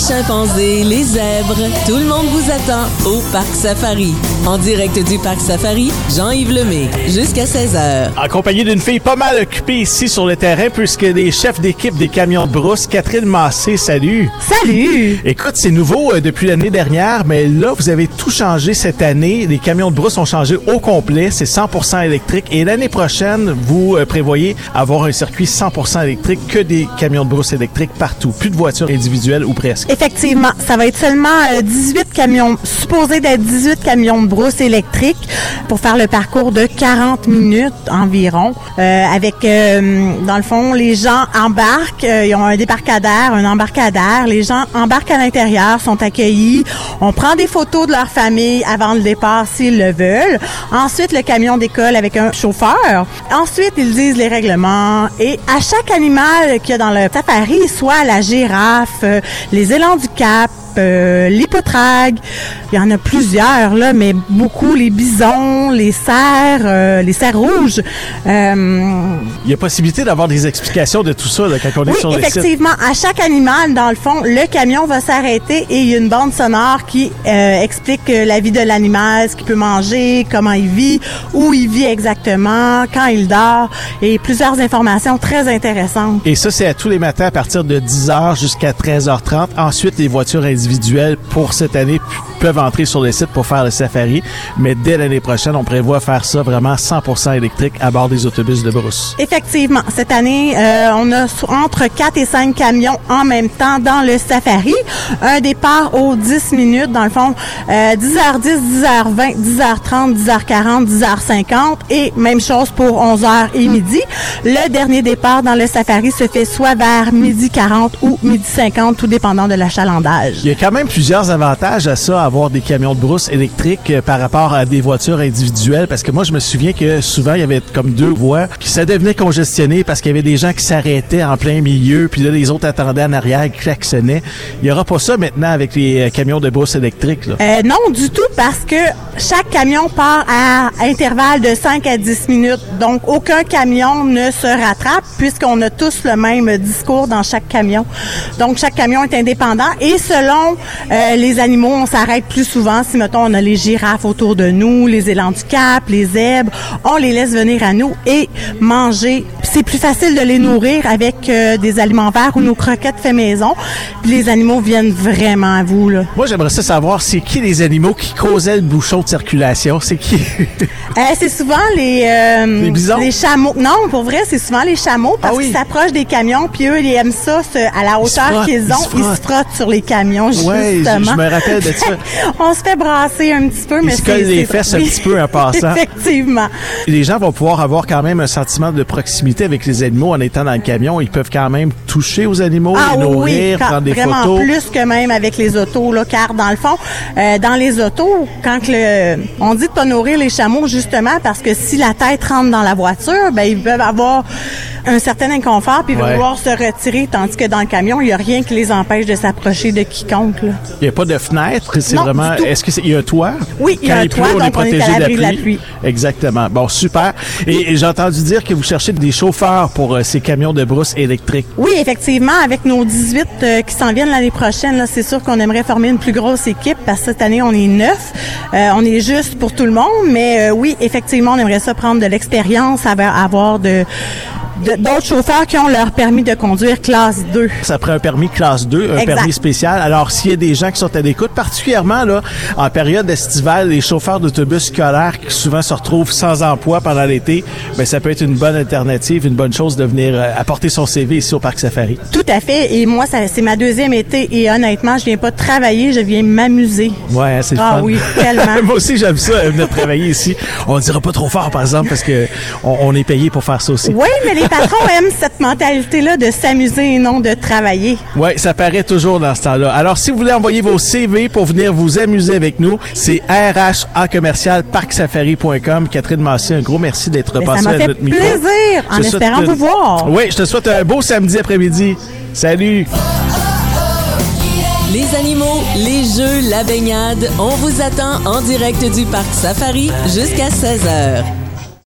les chimpanzés, les zèbres, tout le monde vous attend au Parc Safari. En direct du Parc Safari, Jean-Yves Lemay, jusqu'à 16h. Accompagné d'une fille pas mal occupée ici sur le terrain, puisque les chefs d'équipe des camions de brousse, Catherine Massé, salut. Salut! Écoute, c'est nouveau euh, depuis l'année dernière, mais là, vous avez tout changé cette année. Les camions de brousse ont changé au complet. C'est 100% électrique. Et l'année prochaine, vous euh, prévoyez avoir un circuit 100% électrique, que des camions de brousse électriques partout. Plus de voitures individuelles ou presque. Effectivement, ça va être seulement euh, 18 camions, supposé d'être 18 camions de brousse électriques pour faire le parcours de 40 minutes environ. Euh, avec, euh, dans le fond, les gens embarquent, euh, ils ont un débarcadère, un embarcadère. Les gens embarquent à l'intérieur, sont accueillis. On prend des photos de leur famille avant le départ s'ils le veulent. Ensuite, le camion décolle avec un chauffeur. Ensuite, ils disent les règlements. Et à chaque animal qu'il y a dans le safari, soit la girafe, euh, les du Cap, euh, l'hypotrague, il y en a plusieurs là, mais beaucoup les bisons, les cerfs, euh, les cerfs rouges. Euh, Il y a possibilité d'avoir des explications de tout ça là, quand on est oui, sur le site. effectivement, à chaque animal, dans le fond, le camion va s'arrêter et il y a une bande sonore qui euh, explique la vie de l'animal, ce qu'il peut manger, comment il vit, où il vit exactement, quand il dort et plusieurs informations très intéressantes. Et ça, c'est à tous les matins à partir de 10h jusqu'à 13h30. Ensuite, les voitures individuelles pour cette année peuvent entrer sur le site pour faire le safari. Mais dès l'année prochaine, on prévoit faire ça vraiment 100% électrique à bord des autobus de brousse. Effectivement, cette année, euh, on a entre 4 et 5 camions en même temps dans le safari. Un départ aux 10 minutes, dans le fond, euh, 10h10, 10h20, 10h30, 10h40, 10h50 et même chose pour 11h et midi. Le dernier départ dans le safari se fait soit vers midi 40 ou midi 50, tout dépendant de l'achalandage. Il y a quand même plusieurs avantages à ça, avoir des camions de brousse électriques euh, par rapport à des voitures individuelles. Parce que moi, je me souviens que souvent, il y avait comme deux voies, puis ça devenait congestionné parce qu'il y avait des gens qui s'arrêtaient en plein milieu, puis là, les autres attendaient en arrière, qui klaxonnaient. Il y aura pas ça maintenant avec les euh, camions de brousse électriques. Là. Euh, non, du tout, parce que chaque camion part à intervalle de 5 à 10 minutes. Donc, aucun camion ne se rattrape puisqu'on a tous le même discours dans chaque camion. Donc, chaque camion est indépendant et selon euh, les animaux, on s'arrête plus souvent. Si, mettons, on a les girafes autour de nous, les élans du cap, les zèbres, on les laisse venir à nous et manger. C'est plus facile de les nourrir avec euh, des aliments verts ou nos croquettes fait maison. Puis les animaux viennent vraiment à vous, là. Moi, j'aimerais ça savoir, c'est qui les animaux qui causaient le bouchon de circulation? C'est qui? Euh, c'est souvent les euh, Les bisons? les chameaux. Non, pour vrai, c'est souvent les chameaux parce Ah oui. qu'ils s'approchent des camions puis eux ils aiment ça à la Ils hauteur qu'ils ils ont, se ils se frottent. sur les camions Ouais, justement. je me rappelle de ça. On se fait brasser un petit peu, mais se c'est collent les fesses un petit peu en passant. Effectivement. les gens vont pouvoir avoir quand même un sentiment de proximité avec les animaux en étant dans le camion. Ils peuvent quand même toucher aux animaux, Ah les oui, nourrir, quand- prendre des vraiment photos. plus que même avec les autos, là, car dans le fond, euh, dans les autos, quand le, on dit de pas nourrir les chameaux justement parce que si la tête rentre dans la voiture, ben ils peuvent avoir un certain inconfort puis Ouais. vouloir se retirer, tandis que dans le camion, il y a rien qui les empêche de s'approcher de quiconque. là. Il n'y a pas de fenêtre, c'est vraiment. Est-ce que c'est il y a un toit? Oui, il y a un toit, donc est on est à protégé l'abri de la pluie. Exactement. Bon, super. Et, et j'ai entendu dire que vous cherchez des chauffeurs pour euh, ces camions de brousse électriques. Oui, effectivement, avec nos 18 euh, qui s'en viennent l'année prochaine, là, c'est sûr qu'on aimerait former une plus grosse équipe parce que cette année, on est neuf. Euh, on est juste pour tout le monde, mais euh, oui, effectivement, on aimerait ça prendre de l'expérience, avoir, de- d'autres chauffeurs qui ont leur permis de conduire classe 2. Ça prend un permis classe 2, un Exact. permis spécial. Alors, s'il y a des gens qui sont à l'écoute, particulièrement là, en période estivale, les chauffeurs d'autobus scolaires qui souvent se retrouvent sans emploi pendant l'été, ben ça peut être une bonne alternative, une bonne chose de venir euh, apporter son CV ici au Parc Safari. Tout à fait. Et moi, c'est ma deuxième été. Et honnêtement, je viens pas travailler, je viens m'amuser. Ouais, hein, c'est Ah fun. oui, tellement. Moi aussi, j'aime ça, venir travailler ici. On ne dira pas trop fort, par exemple, parce que on, on est payé pour faire ça aussi. Oui, mais les patrons aiment cette mentalité-là de s'amuser et non de travailler. Ouais, ça paraît toujours dans ce temps-là. Alors, si vous voulez envoyer vos CV pour venir vous amuser avec nous, c'est rha commercial parcsafari.com. Catherine Massé, un gros merci d'être passée m'a à fait notre micro. plaisir, en espérant vous voir. Oui, je te souhaite un beau samedi après-midi. Salut! Les animaux, les jeux, la baignade, on vous attend en direct du Parc Safari jusqu'à 16h.